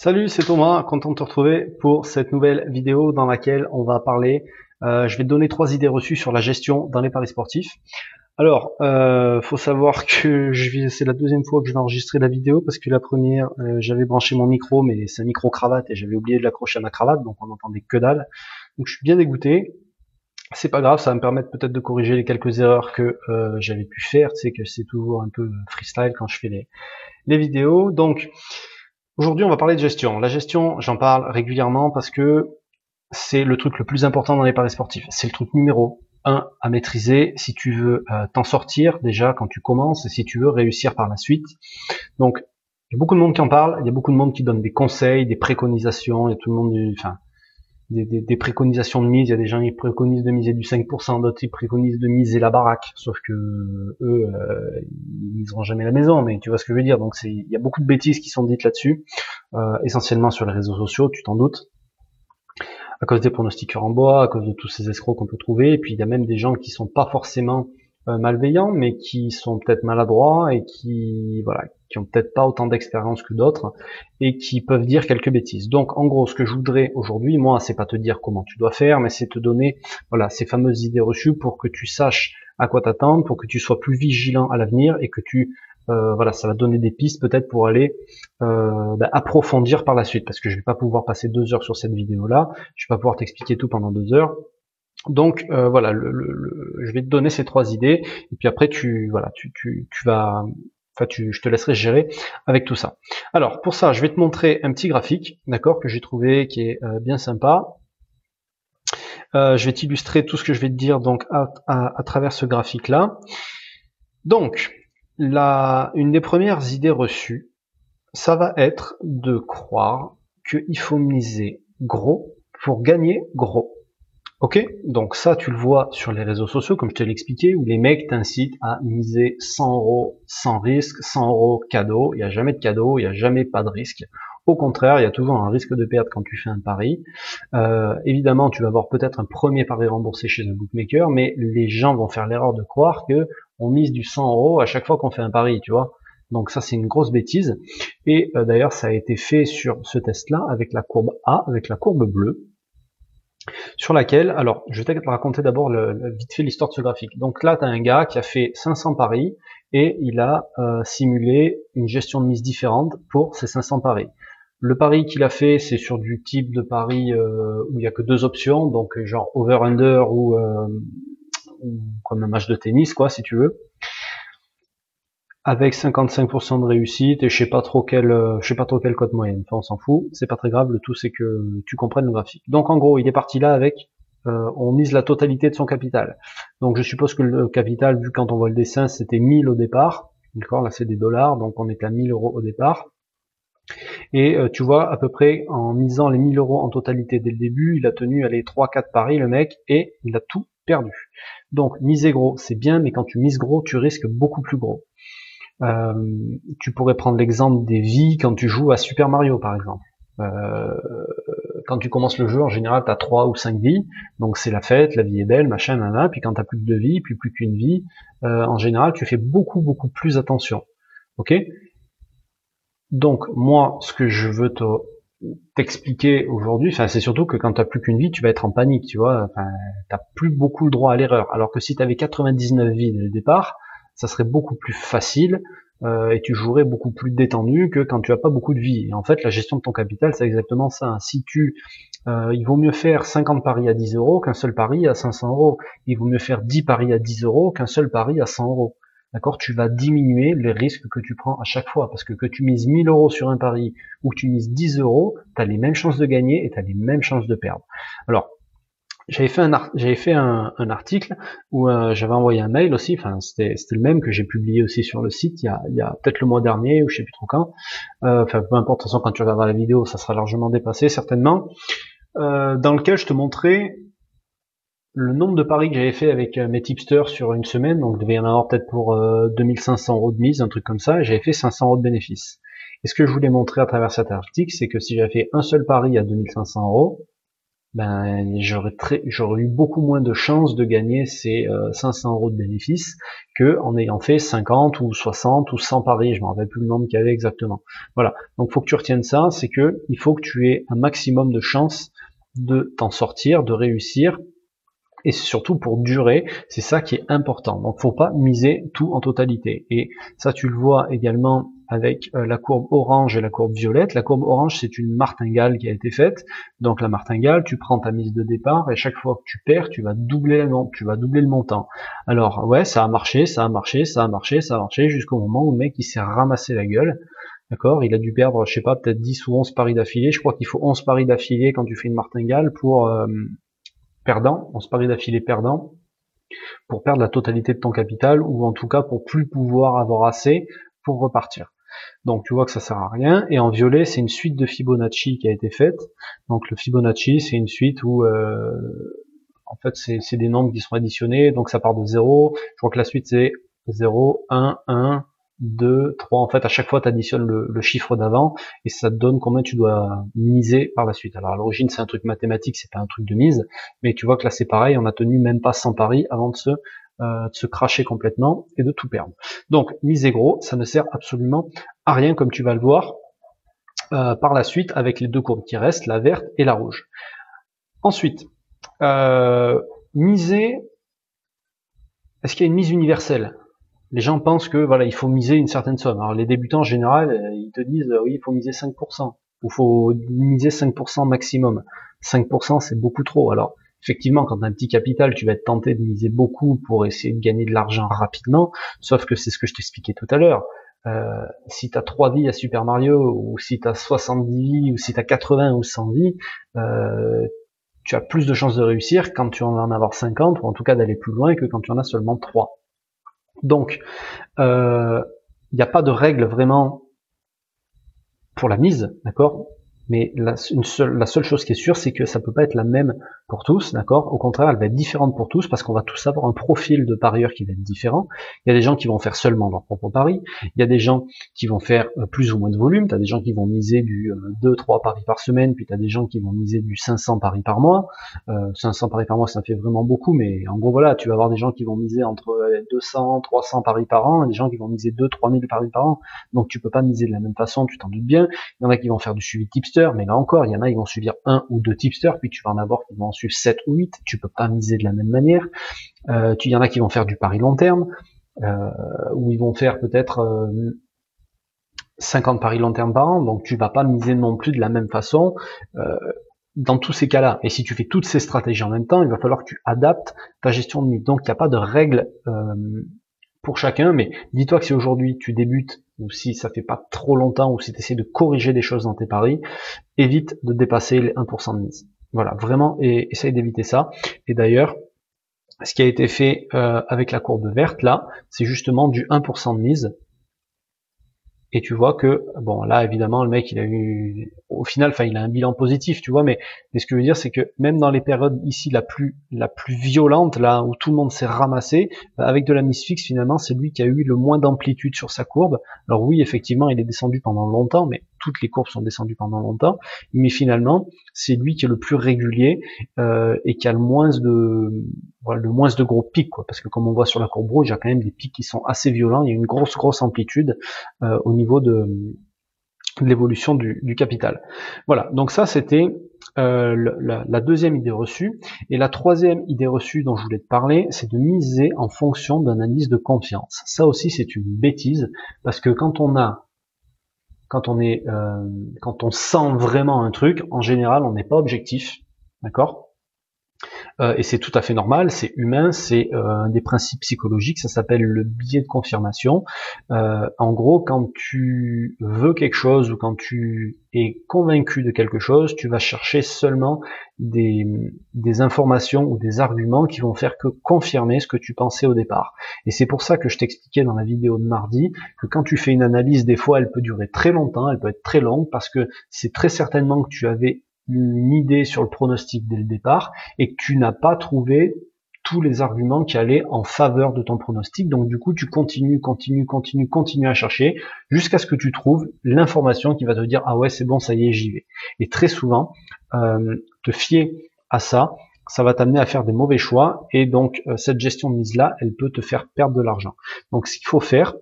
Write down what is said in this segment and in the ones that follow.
Salut, c'est Thomas, content de te retrouver pour cette nouvelle vidéo dans laquelle on va parler, euh, je vais te donner trois idées reçues sur la gestion dans les paris sportifs. Alors, euh, faut savoir que c'est la deuxième fois que je vais enregistrer la vidéo parce que la première, euh, j'avais branché mon micro, mais c'est un micro cravate et j'avais oublié de l'accrocher à ma cravate, donc on n'entendait que dalle. Donc je suis bien dégoûté. C'est pas grave, ça va me permettre peut-être de corriger les quelques erreurs que euh, j'avais pu faire. Tu sais que c'est toujours un peu freestyle quand je fais les, les vidéos. Donc Aujourd'hui, on va parler de gestion. La gestion, j'en parle régulièrement parce que c'est le truc le plus important dans les paris sportifs. C'est le truc numéro un à maîtriser si tu veux euh, t'en sortir déjà quand tu commences et si tu veux réussir par la suite. Donc, il y a beaucoup de monde qui en parle, il y a beaucoup de monde qui donne des conseils, des préconisations, a tout le monde, enfin, des, préconisations de mise. Il y a des gens qui préconisent de miser du 5%, d'autres qui préconisent de miser la baraque. Sauf que eux, euh, ils miseront jamais la maison. Mais tu vois ce que je veux dire. Donc c'est, il y a beaucoup de bêtises qui sont dites là-dessus, euh, essentiellement sur les réseaux sociaux, tu t'en doutes. À cause des pronostiqueurs en bois, à cause de tous ces escrocs qu'on peut trouver. Et puis il y a même des gens qui sont pas forcément malveillants, mais qui sont peut-être maladroits et qui, voilà, qui ont peut-être pas autant d'expérience que d'autres et qui peuvent dire quelques bêtises. Donc en gros, ce que je voudrais aujourd'hui, moi, c'est pas te dire comment tu dois faire, mais c'est te donner voilà ces fameuses idées reçues pour que tu saches à quoi t'attendre, pour que tu sois plus vigilant à l'avenir et que tu euh, voilà, ça va donner des pistes peut-être pour aller euh, bah, approfondir par la suite, parce que je vais pas pouvoir passer deux heures sur cette vidéo-là, je vais pas pouvoir t'expliquer tout pendant deux heures. Donc euh, voilà, je vais te donner ces trois idées, et puis après tu voilà, tu, tu, tu vas Enfin, je te laisserai gérer avec tout ça. Alors, pour ça, je vais te montrer un petit graphique, d'accord, que j'ai trouvé, qui est euh, bien sympa. Euh, je vais t'illustrer tout ce que je vais te dire donc à, travers ce graphique-là. Donc, la, une des premières idées reçues, ça va être de croire qu'il faut miser gros pour gagner gros. Ok, donc ça tu le vois sur les réseaux sociaux comme je te l'expliquais où les mecs t'incitent à miser 100 euros sans risque, 100 euros cadeau. Il n'y a jamais de cadeau, il n'y a jamais pas de risque. Au contraire, il y a toujours un risque de perdre quand tu fais un pari. Euh, évidemment, tu vas avoir peut-être un premier pari remboursé chez un bookmaker, mais les gens vont faire l'erreur de croire que on mise du 100 euros à chaque fois qu'on fait un pari, tu vois. Donc ça c'est une grosse bêtise. Et euh, d'ailleurs ça a été fait sur ce test-là avec la courbe A, avec la courbe bleue sur laquelle, alors je vais te raconter d'abord vite fait l'histoire de ce graphique. Donc là, tu as un gars qui a fait 500 paris et il a euh, simulé une gestion de mise différente pour ces 500 paris. Le pari qu'il a fait, c'est sur du type de pari euh, où il n'y a que deux options, donc genre over-under euh, ou comme un match de tennis, quoi, si tu veux avec 55% de réussite et je sais pas trop quel euh, je sais pas trop quelle cote moyenne. Enfin, on s'en fout, c'est pas très grave. Le tout c'est que tu comprennes le graphique. Donc en gros, il est parti là avec euh, on mise la totalité de son capital. Donc je suppose que le capital, vu quand on voit le dessin, c'était 1000 au départ. D'accord, là c'est des dollars, donc on est à 1000 euros au départ. Et euh, tu vois, à peu près en misant les 1000 euros en totalité dès le début, il a tenu à les 3-4 paris, le mec, et il a tout perdu. Donc miser gros, c'est bien, mais quand tu mises gros, tu risques beaucoup plus gros. Euh, tu pourrais prendre l'exemple des vies quand tu joues à Super Mario par exemple. Euh, quand tu commences le jeu, en général, tu as 3 ou 5 vies, donc c'est la fête, la vie est belle, machin, nana, puis quand tu plus que 2 vies, puis plus qu'une vie, euh, en général, tu fais beaucoup, beaucoup plus attention. Ok? Donc, moi, ce que je veux te t'expliquer aujourd'hui, enfin, c'est surtout que quand tu plus qu'une vie, tu vas être en panique, tu vois, enfin, t'as plus beaucoup le droit à l'erreur, alors que si tu avais 99 vies dès le départ, ça serait beaucoup plus facile euh, et tu jouerais beaucoup plus détendu que quand tu as pas beaucoup de vie. Et en fait, la gestion de ton capital, c'est exactement ça. Si tu, euh, il vaut mieux faire 50 paris à 10 euros qu'un seul pari à 500 euros. Il vaut mieux faire 10 paris à 10 euros qu'un seul pari à 100 euros. D'accord? Tu vas diminuer les risques que tu prends à chaque fois. Parce que que tu mises 1000 euros sur un pari ou que tu mises 10 euros, tu as les mêmes chances de gagner et tu as les mêmes chances de perdre. Alors, j'avais fait un j'avais fait un, article où euh, j'avais envoyé un mail aussi enfin c'était c'était le même que j'ai publié aussi sur le site il y a, il y a peut-être le mois dernier ou je sais plus trop quand. Euh, enfin peu importe de toute façon quand tu regarderas la vidéo ça sera largement dépassé certainement. Euh, dans lequel je te montrais le nombre de paris que j'avais fait avec mes tipsters sur une semaine. Donc il devait y en avoir peut-être pour 2500 euros de mise un truc comme ça j'avais fait 500 euros de bénéfice. Et ce que je voulais montrer à travers cet article c'est que si j'avais fait un seul pari à 2500 euros ben j'aurais très j'aurais eu beaucoup moins de chances de gagner ces 500 euros de bénéfices que en ayant fait 50 ou 60 ou 100 paris, je me rappelle plus le nombre qu'il y avait exactement. Voilà. Donc faut que tu retiennes ça, c'est que il faut que tu aies un maximum de chances de t'en sortir, de réussir et surtout pour durer, c'est ça qui est important. Donc faut pas miser tout en totalité. Et ça tu le vois également avec euh, la courbe orange et la courbe violette. La courbe orange c'est une martingale qui a été faite. Donc la martingale, tu prends ta mise de départ et chaque fois que tu perds, tu vas doubler le tu vas doubler le montant. Alors ouais, ça a marché, ça a marché, ça a marché, ça a marché jusqu'au moment où le mec il s'est ramassé la gueule. D'accord? Il a dû perdre, je sais pas, peut-être 10 ou 11 paris d'affilée. Je crois qu'il faut 11 paris d'affilée quand tu fais une martingale pour euh, perdant, on se parie d'affilée perdant, pour perdre la totalité de ton capital, ou en tout cas pour plus pouvoir avoir assez pour repartir. Donc tu vois que ça sert à rien. Et en violet, c'est une suite de Fibonacci qui a été faite. Donc le Fibonacci, c'est une suite où euh, en fait c'est des nombres qui sont additionnés, donc ça part de 0. Je crois que la suite c'est 0, 1, 1, 2, 3. En fait, à chaque fois, tu additionnes le, chiffre d'avant et ça te donne combien tu dois miser par la suite. Alors à l'origine, c'est un truc mathématique, c'est pas un truc de mise, mais tu vois que là, c'est pareil, on a tenu même pas 100 paris avant de se, euh, de se cracher complètement et de tout perdre. Donc, miser gros, ça ne sert absolument à rien, comme tu vas le voir euh, par la suite avec les deux courbes qui restent, la verte et la rouge. Ensuite, euh, miser, est-ce qu'il y a une mise universelle? Les gens pensent que voilà, il faut miser une certaine somme. Alors les débutants en général, euh, ils te disent oui, il faut miser 5%, ou faut miser 5% maximum. 5% c'est beaucoup trop. Alors effectivement, quand tu as un petit capital, tu vas être tenté de miser beaucoup pour essayer de gagner de l'argent rapidement, sauf que c'est ce que je t'expliquais tout à l'heure. Euh, si tu as 3 vies à Super Mario, ou si tu as 70 vies, ou si tu as 80 ou 100 vies, euh, tu as plus de chances de réussir quand tu en vas en avoir 50, ou en tout cas d'aller plus loin que quand tu en as seulement 3. Donc, il euh, n'y a pas de règle vraiment pour la mise, d'accord? Mais la, seule, la seule chose qui est sûre, c'est que ça peut pas être la même pour tous, d'accord? Au contraire, elle va être différente pour tous parce qu'on va tous avoir un profil de parieur qui va être différent. Il y a des gens qui vont faire seulement leur propre pari, il y a des gens qui vont faire euh, plus ou moins de volume, tu as des gens qui vont miser du 2 euh, 3 paris par semaine, puis tu as des gens qui vont miser du 500 paris par mois. Euh, 500 paris par mois, ça fait vraiment beaucoup, mais en gros voilà, tu vas avoir des gens qui vont miser entre 200 300 paris par an, et des gens qui vont miser 2 3000 paris par an. Donc tu peux pas miser de la même façon, tu t'en doutes bien. Il y en a qui vont faire du suivi tipster mais là encore, il y en a, ils vont suivre un ou deux tipsters, puis tu vas en avoir qui vont suivre 7 ou 8, tu peux pas miser de la même manière. Euh, il y en a qui vont faire du pari long terme, euh, où ils vont faire peut-être 50 euh, paris long terme par an, donc tu vas pas miser non plus de la même façon. dans tous ces cas-là, et si tu fais toutes ces stratégies en même temps, il va falloir que tu adaptes ta gestion de mise. Donc il n'y a pas de règle pour chacun, mais dis-toi que si aujourd'hui tu débutes ou si ça fait pas trop longtemps, ou si tu essaies de corriger des choses dans tes paris, évite de dépasser les 1% de mise. Voilà, vraiment, et essaye d'éviter ça. Et d'ailleurs, ce qui a été fait euh, avec la courbe verte là, c'est justement du 1% de mise et tu vois que bon là évidemment le mec il a eu au final enfin il a un bilan positif tu vois mais, ce que je veux dire c'est que même dans les périodes ici la plus la plus violente là où tout le monde s'est ramassé euh, avec de la mise fixe finalement c'est lui qui a eu le moins d'amplitude sur sa courbe alors oui effectivement il est descendu pendant longtemps mais toutes les courbes sont descendues pendant longtemps mais finalement c'est lui qui est le plus régulier euh, et qui a le moins de voilà, le moins de gros pics quoi parce que comme on voit sur la courbe rouge il y a quand même des pics qui sont assez violents il y a une grosse grosse amplitude euh, au niveau de, l'évolution du, capital. Voilà, donc ça c'était euh, la, deuxième idée reçue. Et la troisième idée reçue dont je voulais te parler, c'est de miser en fonction d'un indice de confiance. Ça aussi c'est une bêtise, parce que quand on a quand on est euh, quand on sent vraiment un truc, en général on n'est pas objectif, d'accord? Euh, et c'est tout à fait normal, c'est humain, c'est euh, des principes psychologiques, ça s'appelle le biais de confirmation. Euh, en gros, quand tu veux quelque chose ou quand tu es convaincu de quelque chose, tu vas chercher seulement des, des informations ou des arguments qui vont faire que confirmer ce que tu pensais au départ. Et c'est pour ça que je t'expliquais dans la vidéo de mardi que quand tu fais une analyse, des fois elle peut durer très longtemps, elle peut être très longue parce que c'est très certainement que tu avais une idée sur le pronostic dès le départ et que tu n'as pas trouvé tous les arguments qui allaient en faveur de ton pronostic. Donc du coup, tu continues, continues, continues, continues à chercher jusqu'à ce que tu trouves l'information qui va te dire ah ouais c'est bon, ça y est, j'y vais. Et très souvent, euh, te fier à ça, ça va t'amener à faire des mauvais choix et donc euh, cette gestion de mise là, elle peut te faire perdre de l'argent. Donc ce qu'il faut faire,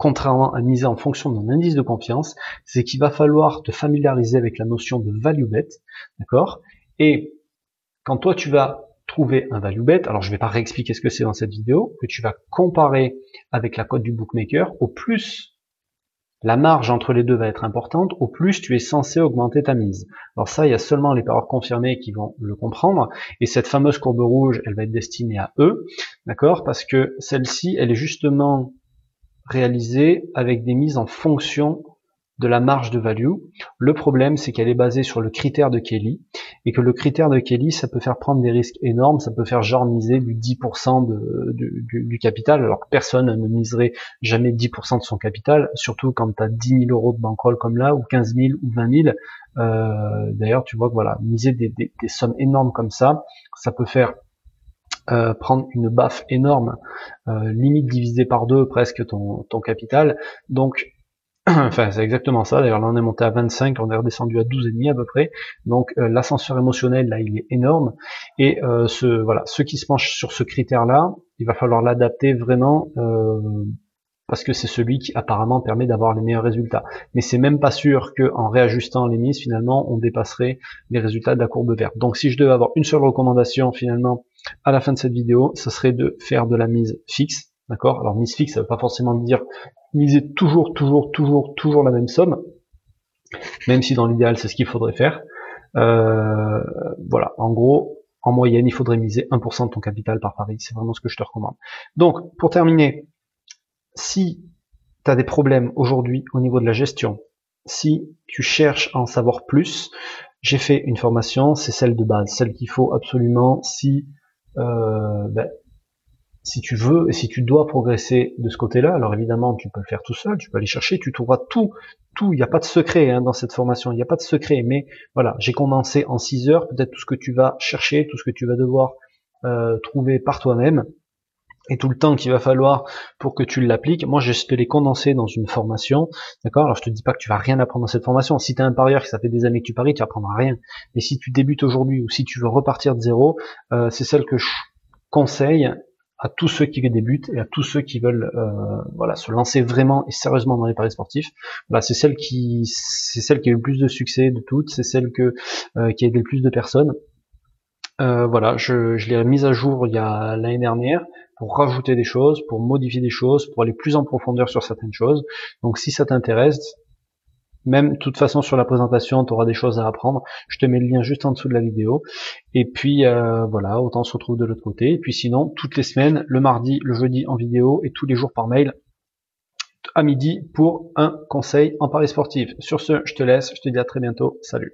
contrairement à miser en fonction d'un indice de confiance, c'est qu'il va falloir te familiariser avec la notion de value bet, d'accord? Et quand toi tu vas trouver un value bet, alors je vais pas réexpliquer ce que c'est dans cette vidéo, que tu vas comparer avec la cote du bookmaker, au plus la marge entre les deux va être importante, au plus tu es censé augmenter ta mise. Alors ça, il y a seulement les parieurs confirmés qui vont le comprendre, et cette fameuse courbe rouge, elle va être destinée à eux, d'accord? Parce que celle-ci, elle est justement réalisée avec des mises en fonction de la marge de value. Le problème, c'est qu'elle est basée sur le critère de Kelly et que le critère de Kelly, ça peut faire prendre des risques énormes, ça peut faire genre miser du 10% de, du, capital, alors que personne ne miserait jamais 10% de son capital, surtout quand tu as 10 000 euros de bankroll comme là, ou 15 000 ou 20 000. Euh, D'ailleurs, tu vois que voilà, miser des, des, sommes énormes comme ça, ça peut faire euh, prendre une baffe énorme, euh, limite divisé par deux presque ton, ton capital. Donc enfin c'est exactement ça, d'ailleurs là on est monté à 25, on est redescendu à 12,5 à peu près, donc euh, l'ascenseur émotionnel là il est énorme, et euh, ce, voilà, ceux qui se penchent sur ce critère là, il va falloir l'adapter vraiment, euh, parce que c'est celui qui apparemment permet d'avoir les meilleurs résultats. Mais c'est même pas sûr qu'en réajustant les mises, finalement, on dépasserait les résultats de la courbe verte. Donc si je devais avoir une seule recommandation finalement à la fin de cette vidéo, ce serait de faire de la mise fixe, D'accord? Alors mise fixe, ça veut pas forcément dire miser toujours, toujours, toujours, toujours la même somme, même si dans l'idéal c'est ce qu'il faudrait faire. Euh, voilà, en gros, en moyenne, il faudrait miser 1% de ton capital par pari. C'est vraiment ce que je te recommande. Donc, pour terminer, si tu as des problèmes aujourd'hui au niveau de la gestion, si tu cherches à en savoir plus, j'ai fait une formation, c'est celle de base, celle qu'il faut absolument si euh, ben, si tu veux et si tu dois progresser de ce côté-là, alors évidemment tu peux le faire tout seul, tu peux aller chercher, tu trouveras tout, tout, il n'y a pas de secret hein, dans cette formation, il n'y a pas de secret, mais voilà, j'ai condensé en 6 heures. Peut-être tout ce que tu vas chercher, tout ce que tu vas devoir euh, trouver par toi-même, et tout le temps qu'il va falloir pour que tu l'appliques. Moi, je te l'ai condensé dans une formation, d'accord? Alors, je te dis pas que tu vas rien apprendre dans cette formation. Si tu es un parieur, que ça fait des années que tu paries, tu apprendras rien. Et si tu débutes aujourd'hui ou si tu veux repartir de zéro, euh, c'est celle que je conseille à tous ceux qui débutent et à tous ceux qui veulent euh, voilà se lancer vraiment et sérieusement dans les paris sportifs. Voilà, c'est celle qui c'est celle qui a eu le plus de succès de toutes, c'est celle que euh, qui a aidé le plus de personnes. Euh, voilà, je, je l'ai mise à jour il y a l'année dernière pour rajouter des choses, pour modifier des choses, pour aller plus en profondeur sur certaines choses. Donc si ça t'intéresse, même, de toute façon, sur la présentation, tu auras des choses à apprendre. Je te mets le lien juste en dessous de la vidéo. Et puis, euh, voilà, autant se retrouve de l'autre côté. Et puis sinon, toutes les semaines, le mardi, le jeudi en vidéo et tous les jours par mail à midi pour un conseil en paris sportif. Sur ce, je te laisse. Je te dis à très bientôt. Salut.